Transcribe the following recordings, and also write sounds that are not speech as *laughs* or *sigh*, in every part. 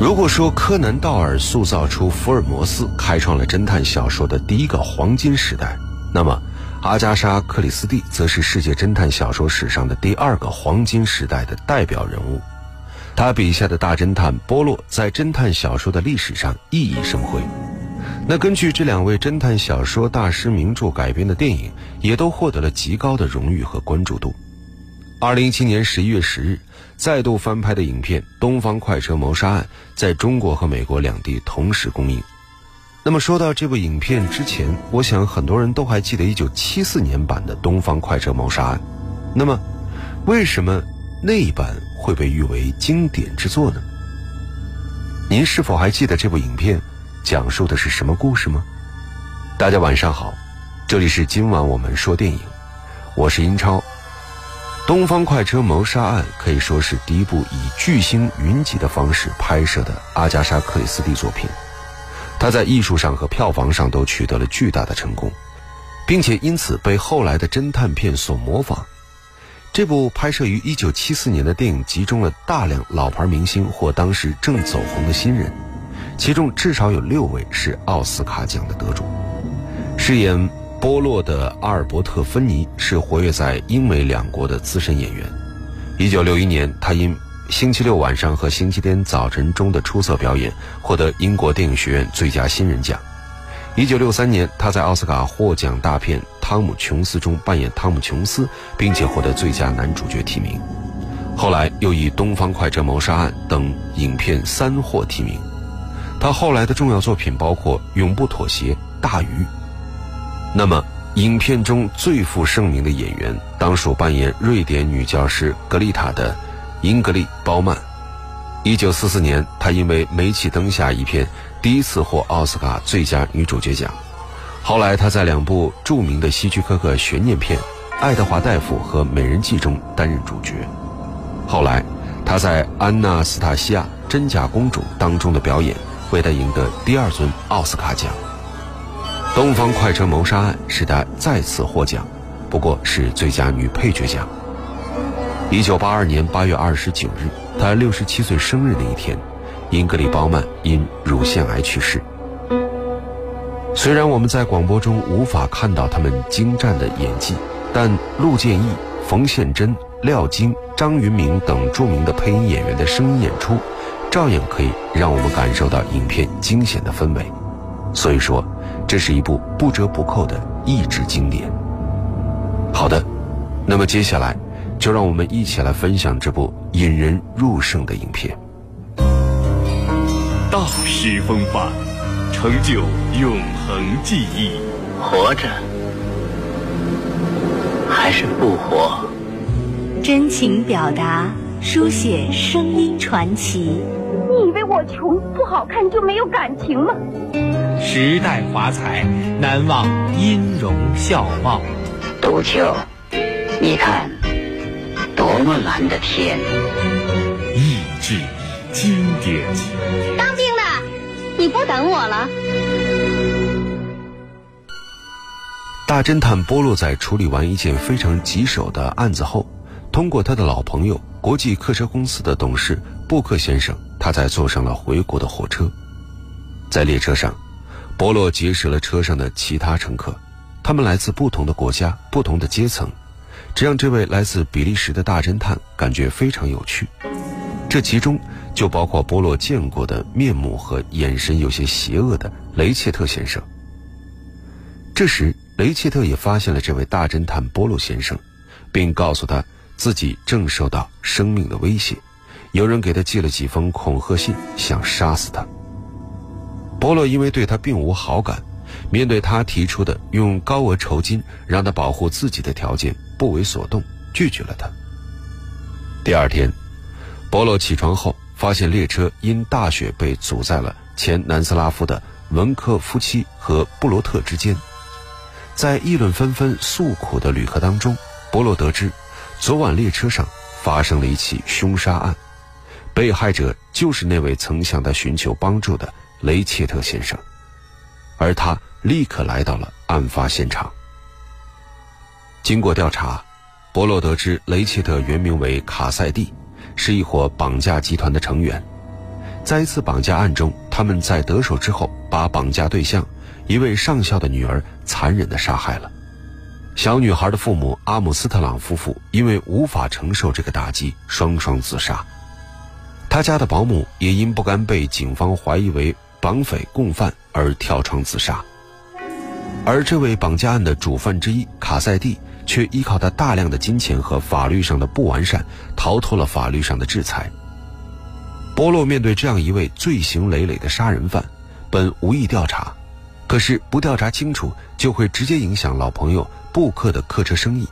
如果说柯南道尔塑造出福尔摩斯，开创了侦探小说的第一个黄金时代，那么阿加莎·克里斯蒂则是世界侦探小说史上的第二个黄金时代的代表人物。他笔下的大侦探波洛在侦探小说的历史上熠熠生辉。那根据这两位侦探小说大师名著改编的电影，也都获得了极高的荣誉和关注度。二零一七年十一月十日，再度翻拍的影片《东方快车谋杀案》在中国和美国两地同时公映。那么说到这部影片之前，我想很多人都还记得一九七四年版的《东方快车谋杀案》。那么，为什么那一版会被誉为经典之作呢？您是否还记得这部影片讲述的是什么故事吗？大家晚上好，这里是今晚我们说电影，我是英超。《东方快车谋杀案》可以说是第一部以巨星云集的方式拍摄的阿加莎·克里斯蒂作品，他在艺术上和票房上都取得了巨大的成功，并且因此被后来的侦探片所模仿。这部拍摄于1974年的电影集中了大量老牌明星或当时正走红的新人，其中至少有六位是奥斯卡奖的得主，饰演。波洛的阿尔伯特·芬尼是活跃在英美两国的资深演员。一九六一年，他因《星期六晚上》和《星期天早晨》中的出色表演，获得英国电影学院最佳新人奖。一九六三年，他在奥斯卡获奖大片《汤姆·琼斯》中扮演汤姆·琼斯，并且获得最佳男主角提名。后来又以《东方快车谋杀案》等影片三获提名。他后来的重要作品包括《永不妥协》《大鱼》。那么，影片中最负盛名的演员，当属扮演瑞典女教师格丽塔的英格丽·褒曼。一九四四年，她因为《煤气灯下》一片第一次获奥斯卡最佳女主角奖。后来，她在两部著名的希区柯克悬念片《爱德华大夫》和《美人计》中担任主角。后来，她在《安娜·斯塔西亚：真假公主》当中的表演，为她赢得第二尊奥斯卡奖。《东方快车谋杀案》使她再次获奖，不过是最佳女配角奖。一九八二年八月二十九日，她六十七岁生日那一天，英格丽·褒曼因乳腺癌去世。虽然我们在广播中无法看到他们精湛的演技，但陆建义、冯宪珍、廖京、张云明等著名的配音演员的声音演出，照样可以让我们感受到影片惊险的氛围。所以说。这是一部不折不扣的意志经典。好的，那么接下来，就让我们一起来分享这部引人入胜的影片。大师风范，成就永恒记忆。活着，还是不活？真情表达，书写声音传奇。你以为我穷不好看就没有感情吗？时代华彩，难忘音容笑貌。杜秋，你看，多么蓝的天！意志经典。当兵的，你不等我了？大侦探波洛在处理完一件非常棘手的案子后，通过他的老朋友国际客车公司的董事布克先生，他才坐上了回国的火车。在列车上。波洛结识了车上的其他乘客，他们来自不同的国家、不同的阶层，这让这位来自比利时的大侦探感觉非常有趣。这其中就包括波洛见过的面目和眼神有些邪恶的雷切特先生。这时，雷切特也发现了这位大侦探波洛先生，并告诉他自己正受到生命的威胁，有人给他寄了几封恐吓信，想杀死他。波洛因为对他并无好感，面对他提出的用高额酬金让他保护自己的条件，不为所动，拒绝了他。第二天，波洛起床后发现列车因大雪被阻在了前南斯拉夫的文克夫妻和布罗特之间。在议论纷纷、诉苦的旅客当中，波洛得知，昨晚列车上发生了一起凶杀案，被害者就是那位曾向他寻求帮助的。雷切特先生，而他立刻来到了案发现场。经过调查，伯洛得知雷切特原名为卡塞蒂，是一伙绑架集团的成员。在一次绑架案中，他们在得手之后，把绑架对象一位上校的女儿残忍地杀害了。小女孩的父母阿姆斯特朗夫妇因为无法承受这个打击，双双自杀。他家的保姆也因不甘被警方怀疑为绑匪共犯而跳窗自杀。而这位绑架案的主犯之一卡塞蒂，却依靠他大量的金钱和法律上的不完善，逃脱了法律上的制裁。波洛面对这样一位罪行累累的杀人犯，本无意调查，可是不调查清楚，就会直接影响老朋友布克的客车生意。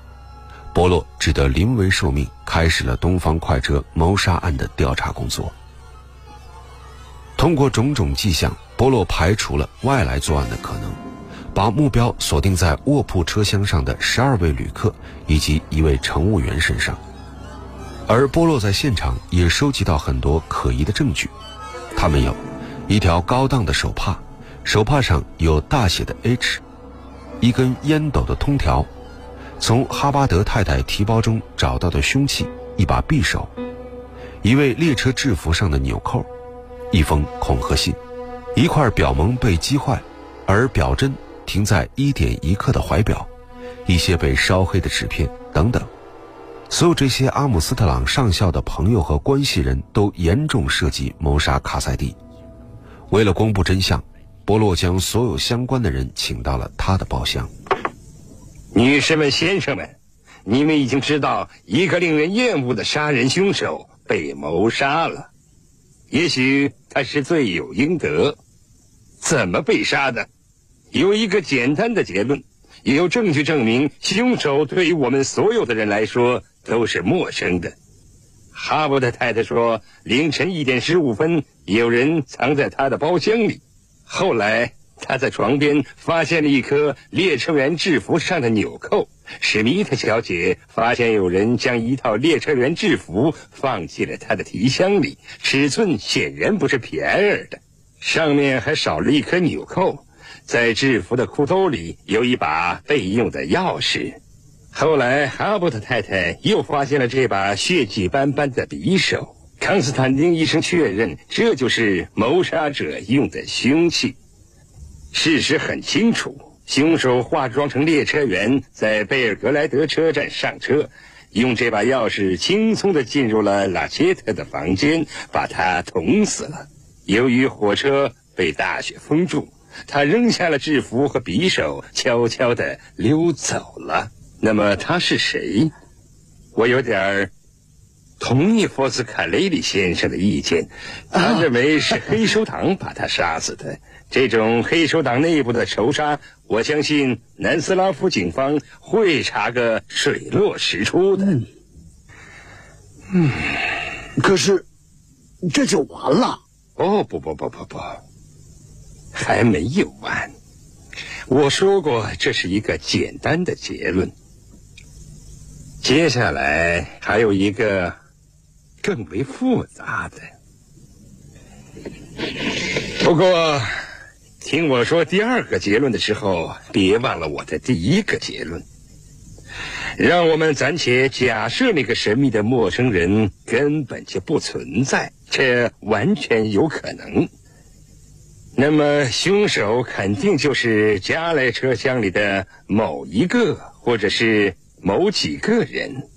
波洛只得临危受命，开始了东方快车谋杀案的调查工作。通过种种迹象，波洛排除了外来作案的可能。把目标锁定在卧铺车厢上的十二位旅客以及一位乘务员身上，而波洛在现场也收集到很多可疑的证据。他们有：一条高档的手帕，手帕上有大写的 H；一根烟斗的通条；从哈巴德太太提包中找到的凶器一把匕首；一位列车制服上的纽扣；一封恐吓信；一块表蒙被击坏，而表针。停在一点一刻的怀表，一些被烧黑的纸片等等，所有这些阿姆斯特朗上校的朋友和关系人都严重涉及谋杀卡塞蒂。为了公布真相，波洛将所有相关的人请到了他的包厢。女士们、先生们，你们已经知道一个令人厌恶的杀人凶手被谋杀了。也许他是罪有应得。怎么被杀的？有一个简单的结论，也有证据证明凶手对于我们所有的人来说都是陌生的。哈伯特太太说，凌晨一点十五分，有人藏在他的包厢里。后来，他在床边发现了一颗列车员制服上的纽扣。史密特小姐发现有人将一套列车员制服放进了她的提箱里，尺寸显然不是皮埃尔的，上面还少了一颗纽扣。在制服的裤兜里有一把备用的钥匙。后来，哈伯特太太又发现了这把血迹斑斑的匕首。康斯坦丁医生确认，这就是谋杀者用的凶器。事实很清楚，凶手化妆成列车员，在贝尔格莱德车站上车，用这把钥匙轻松地进入了拉切特的房间，把他捅死了。由于火车被大雪封住。他扔下了制服和匕首，悄悄地溜走了。那么他是谁？我有点儿同意佛斯卡雷里先生的意见，他认为是黑手党把他杀死的。这种黑手党内部的仇杀，我相信南斯拉夫警方会查个水落石出的。嗯，可是这就完了？哦，不不不不不。还没有完，我说过这是一个简单的结论。接下来还有一个更为复杂的。不过，听我说第二个结论的时候，别忘了我的第一个结论。让我们暂且假设那个神秘的陌生人根本就不存在，这完全有可能。那么，凶手肯定就是加莱车厢里的某一个，或者是某几个人。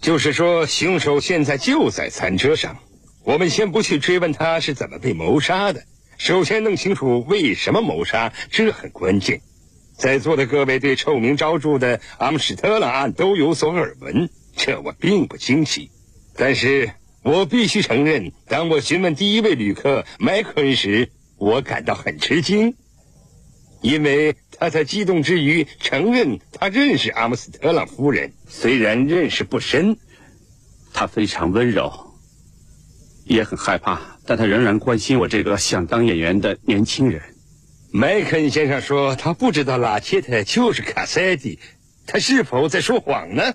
就是说，凶手现在就在餐车上。我们先不去追问他是怎么被谋杀的，首先弄清楚为什么谋杀，这很关键。在座的各位对臭名昭著的阿姆斯特朗案都有所耳闻，这我并不惊奇。但是我必须承认，当我询问第一位旅客麦克恩时，我感到很吃惊，因为他在激动之余承认他认识阿姆斯特朗夫人，虽然认识不深。他非常温柔，也很害怕，但他仍然关心我这个想当演员的年轻人。麦肯先生说他不知道拉切特就是卡塞蒂，他是否在说谎呢？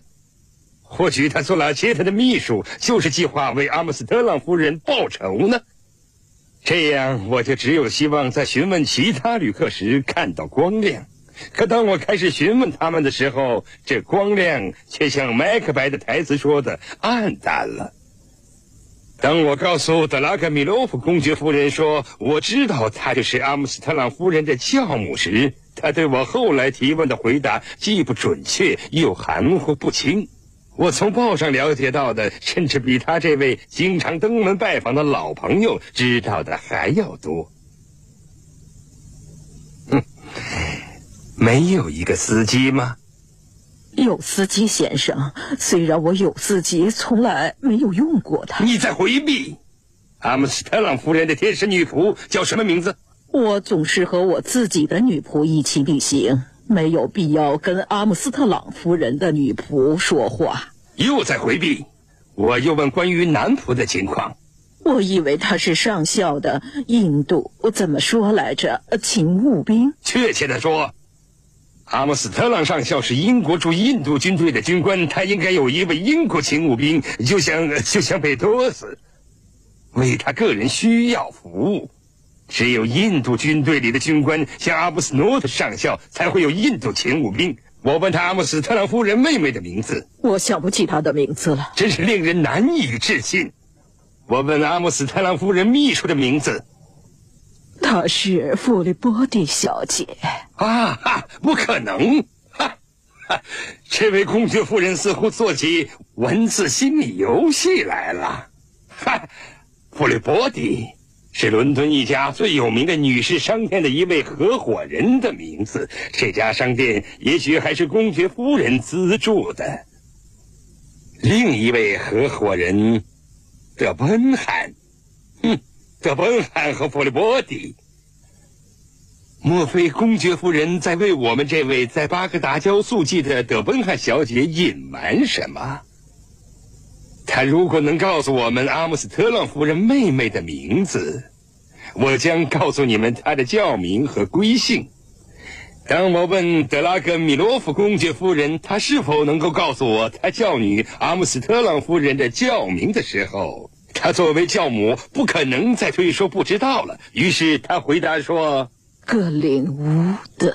或许他做拉切特的秘书，就是计划为阿姆斯特朗夫人报仇呢？这样，我就只有希望在询问其他旅客时看到光亮。可当我开始询问他们的时候，这光亮却像麦克白的台词说的暗淡了。当我告诉德拉格米洛夫公爵夫人说我知道她就是阿姆斯特朗夫人的教母时，她对我后来提问的回答既不准确又含糊不清。我从报上了解到的，甚至比他这位经常登门拜访的老朋友知道的还要多。哼，没有一个司机吗？有司机先生，虽然我有司机，从来没有用过它。你在回避。阿姆斯特朗夫人的天使女仆叫什么名字？我总是和我自己的女仆一起旅行，没有必要跟阿姆斯特朗夫人的女仆说话。又在回避。我又问关于男仆的情况。我以为他是上校的印度，怎么说来着？勤务兵。确切的说。阿姆斯特朗上校是英国驻印度军队的军官，他应该有一位英国勤务兵，就像就像贝多斯，为他个人需要服务。只有印度军队里的军官，像阿布斯诺特上校，才会有印度勤务兵。我问他阿姆斯特朗夫人妹妹的名字，我想不起她的名字了，真是令人难以置信。我问阿姆斯特朗夫人秘书的名字。她是弗利波蒂小姐啊！哈，不可能！哈，哈，这位公爵夫人似乎做起文字心理游戏来了。哈，弗利波蒂是伦敦一家最有名的女士商店的一位合伙人的名字。这家商店也许还是公爵夫人资助的。另一位合伙人，德奔汉。德本汉和弗利波蒂，莫非公爵夫人在为我们这位在巴格达交速记的德本汉小姐隐瞒什么？她如果能告诉我们阿姆斯特朗夫人妹妹的名字，我将告诉你们她的教名和归姓。当我问德拉格米洛夫公爵夫人，她是否能够告诉我她教女阿姆斯特朗夫人的教名的时候。他作为教母，不可能再推说不知道了。于是他回答说：“格林乌德。”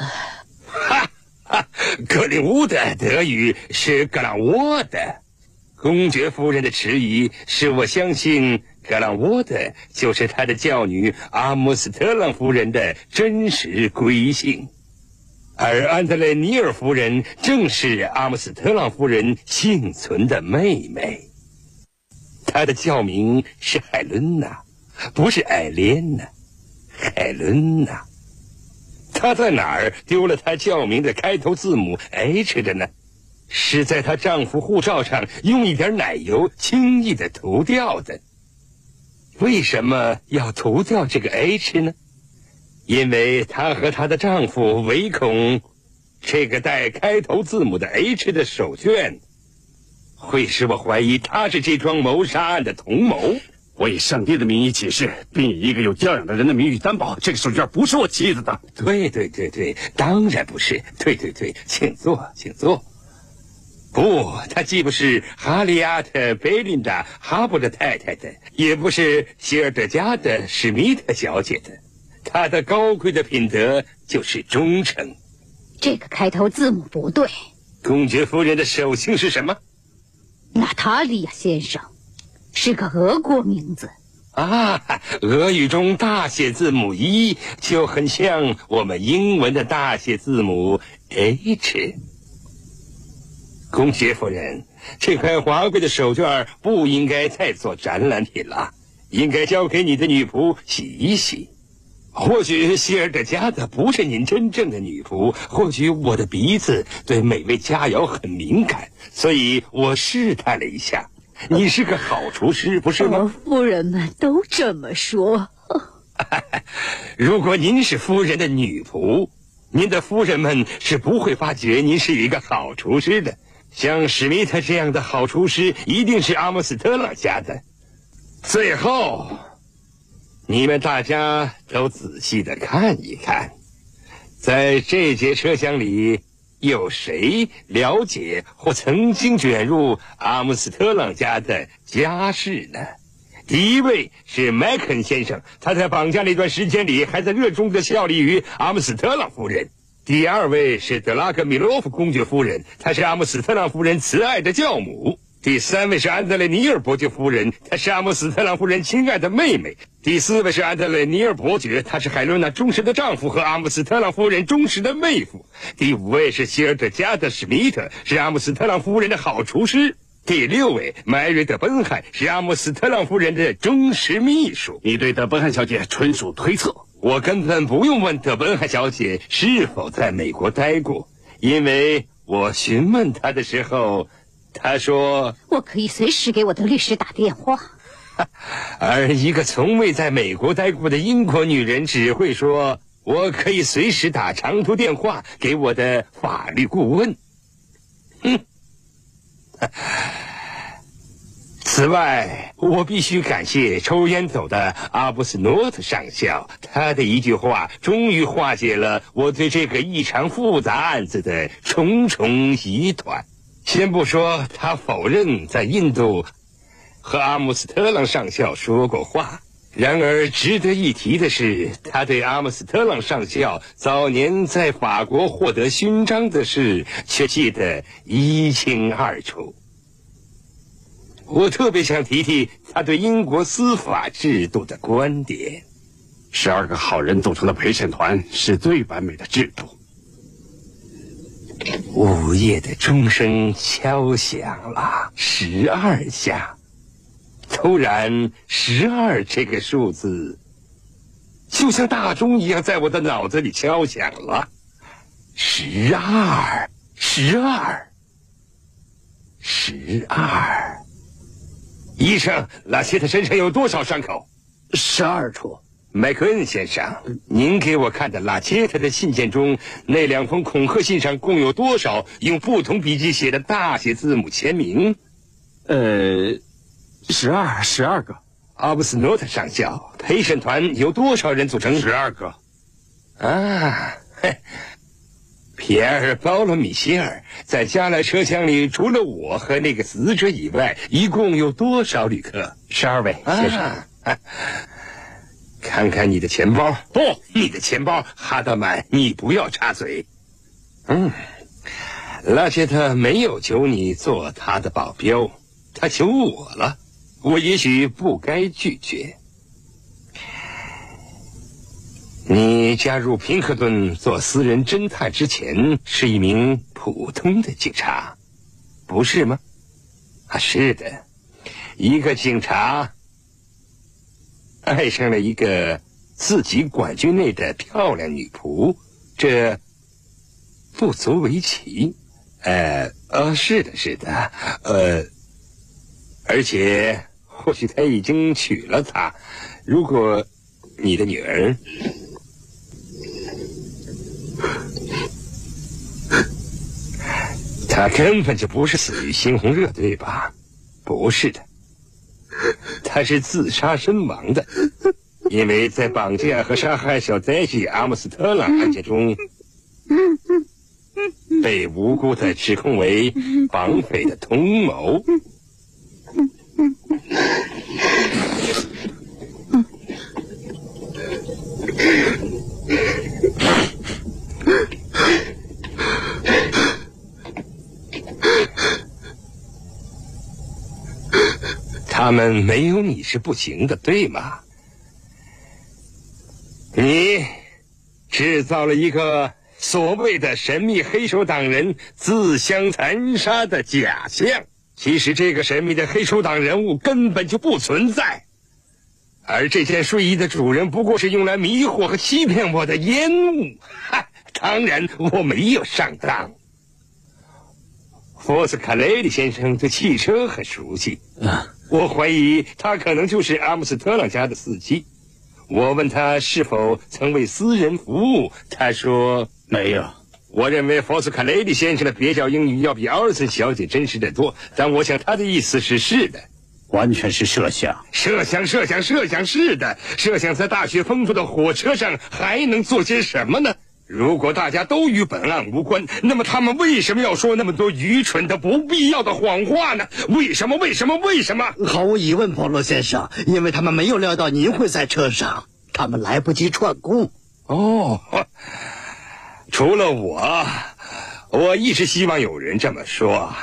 哈哈，格林乌德德语是格朗沃德。公爵夫人的迟疑使我相信格朗沃德就是他的教女阿姆斯特朗夫人的真实归姓，而安德烈尼尔夫人正是阿姆斯特朗夫人幸存的妹妹。他的教名是海伦娜，不是艾莲娜。海伦娜，她在哪儿丢了她教名的开头字母 H 的呢？是在她丈夫护照上用一点奶油轻易的涂掉的。为什么要涂掉这个 H 呢？因为她和她的丈夫唯恐这个带开头字母的 H 的手绢。会使我怀疑他是这桩谋杀案的同谋。我以上帝的名义起誓，并以一个有教养的人的名誉担保，这个手绢不是我妻子的。对对对对，当然不是。对对对，请坐，请坐。不，他既不是哈利亚特·贝琳达·哈布的太太的，也不是希尔德加的史密特小姐的。他的高贵的品德就是忠诚。这个开头字母不对。公爵夫人的首姓是什么？娜塔莉亚先生，是个俄国名字啊。俄语中大写字母 E 就很像我们英文的大写字母 H。公爵夫人，这块华贵的手绢不应该再做展览品了，应该交给你的女仆洗一洗。或许希尔德加的不是您真正的女仆，或许我的鼻子对美味佳肴很敏感，所以我试探了一下。你是个好厨师，不是吗？夫人们都这么说。*laughs* 如果您是夫人的女仆，您的夫人们是不会发觉您是一个好厨师的。像史密特这样的好厨师，一定是阿姆斯特朗家的。最后。你们大家都仔细的看一看，在这节车厢里有谁了解或曾经卷入阿姆斯特朗家的家事呢？第一位是麦肯先生，他在绑架那段时间里还在热衷的效力于阿姆斯特朗夫人。第二位是德拉克米洛夫公爵夫人，她是阿姆斯特朗夫人慈爱的教母。第三位是安德烈尼尔伯爵夫人，她是阿姆斯特朗夫人亲爱的妹妹。第四位是安德烈尼尔伯爵，他是海伦娜忠实的丈夫和阿姆斯特朗夫人忠实的妹夫。第五位是希尔德加德史密特，是阿姆斯特朗夫人的好厨师。第六位迈瑞德本汉是阿姆斯特朗夫人的忠实秘书。你对德本汉小姐纯属推测，我根本不用问德本汉小姐是否在美国待过，因为我询问她的时候。他说：“我可以随时给我的律师打电话。*laughs* ”而一个从未在美国待过的英国女人只会说：“我可以随时打长途电话给我的法律顾问。”哼。此外，我必须感谢抽烟走的阿布斯诺特上校，他的一句话终于化解了我对这个异常复杂案子的重重疑团。先不说他否认在印度和阿姆斯特朗上校说过话，然而值得一提的是，他对阿姆斯特朗上校早年在法国获得勋章的事却记得一清二楚。我特别想提提他对英国司法制度的观点：十二个好人组成的陪审团是最完美的制度。午夜的钟声敲响了十二下，突然，十二这个数字就像大钟一样在我的脑子里敲响了。十二，十二，十二。医生，拉切特身上有多少伤口？十二处。麦克恩先生，您给我看的拉切特的信件中，那两封恐吓信上共有多少用不同笔迹写的大写字母签名？呃，十二，十二个。阿布斯诺特上校，陪审团由多少人组成？十二个。啊，嘿，皮埃尔·保罗·米歇尔在加莱车厢里，除了我和那个死者以外，一共有多少旅客？十二位，先生。啊 *laughs* 看看你的钱包，不，你的钱包，哈德曼，你不要插嘴。嗯，拉切特没有求你做他的保镖，他求我了，我也许不该拒绝。你加入平克顿做私人侦探之前是一名普通的警察，不是吗？啊，是的，一个警察。爱上了一个自己管军内的漂亮女仆，这不足为奇。呃，呃，是的，是的，呃，而且或许他已经娶了她。如果你的女儿，他根本就不是死于猩红热，对吧？不是的。*laughs* 他是自杀身亡的，因为在绑架和杀害小黛西·阿姆斯特朗案件中，被无辜的指控为绑匪的同谋。他们没有你是不行的，对吗？你制造了一个所谓的神秘黑手党人自相残杀的假象，其实这个神秘的黑手党人物根本就不存在，而这件睡衣的主人不过是用来迷惑和欺骗我的烟雾。*laughs* 哈，当然我没有上当。福斯卡雷利先生对汽车很熟悉啊。我怀疑他可能就是阿姆斯特朗家的司机。我问他是否曾为私人服务，他说没有。我认为福斯卡雷利先生的蹩脚英语要比奥尔森小姐真实的多，但我想他的意思是是的，完全是设想，设想，设想，设想，是的，设想在大雪封锁的火车上还能做些什么呢？如果大家都与本案无关，那么他们为什么要说那么多愚蠢的、不必要的谎话呢？为什么？为什么？为什么？毫无疑问，保罗先生，因为他们没有料到您会在车上，他们来不及串供。哦，除了我，我一直希望有人这么说。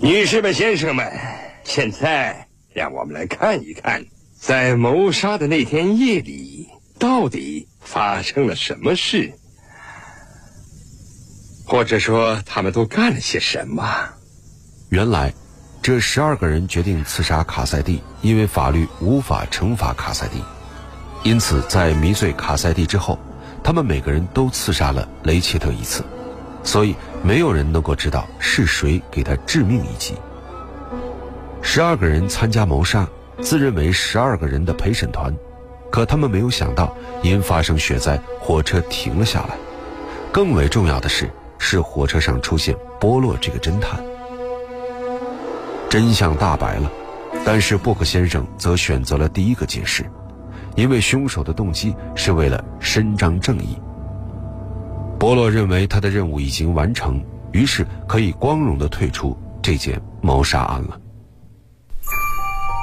女士们、先生们，现在让我们来看一看，在谋杀的那天夜里，到底发生了什么事，或者说他们都干了些什么。原来，这十二个人决定刺杀卡塞蒂，因为法律无法惩罚卡塞蒂，因此在迷醉卡塞蒂之后，他们每个人都刺杀了雷切特一次。所以，没有人能够知道是谁给他致命一击。十二个人参加谋杀，自认为十二个人的陪审团，可他们没有想到，因发生雪灾，火车停了下来。更为重要的是，是火车上出现波洛这个侦探。真相大白了，但是布克先生则选择了第一个解释，因为凶手的动机是为了伸张正义。波洛认为他的任务已经完成，于是可以光荣地退出这件谋杀案了。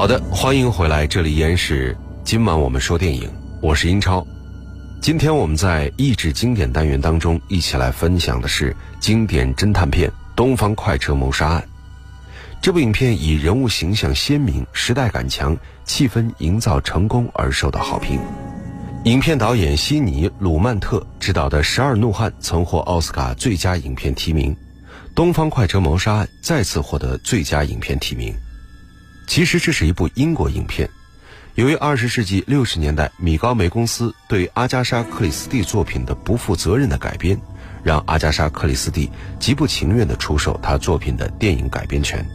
好的，欢迎回来，这里依然是今晚我们说电影，我是英超。今天我们在益智经典单元当中，一起来分享的是经典侦探片《东方快车谋杀案》。这部影片以人物形象鲜明、时代感强、气氛营造成功而受到好评。影片导演悉尼·鲁曼特执导的《十二怒汉》曾获奥斯卡最佳影片提名，《东方快车谋杀案》再次获得最佳影片提名。其实这是一部英国影片，由于二十世纪六十年代米高梅公司对阿加莎·克里斯蒂作品的不负责任的改编，让阿加莎·克里斯蒂极不情愿地出售他作品的电影改编权。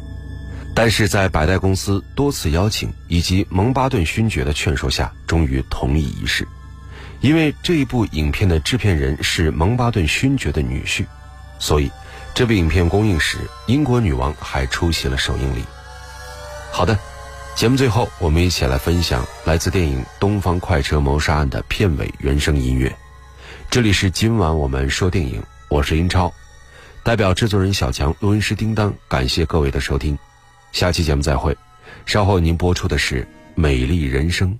但是在百代公司多次邀请以及蒙巴顿勋爵的劝说下，终于同意一试。因为这一部影片的制片人是蒙巴顿勋爵的女婿，所以这部影片公映时，英国女王还出席了首映礼。好的，节目最后我们一起来分享来自电影《东方快车谋杀案》的片尾原声音乐。这里是今晚我们说电影，我是英超，代表制作人小强、录音师叮当，感谢各位的收听。下期节目再会，稍后您播出的是《美丽人生》。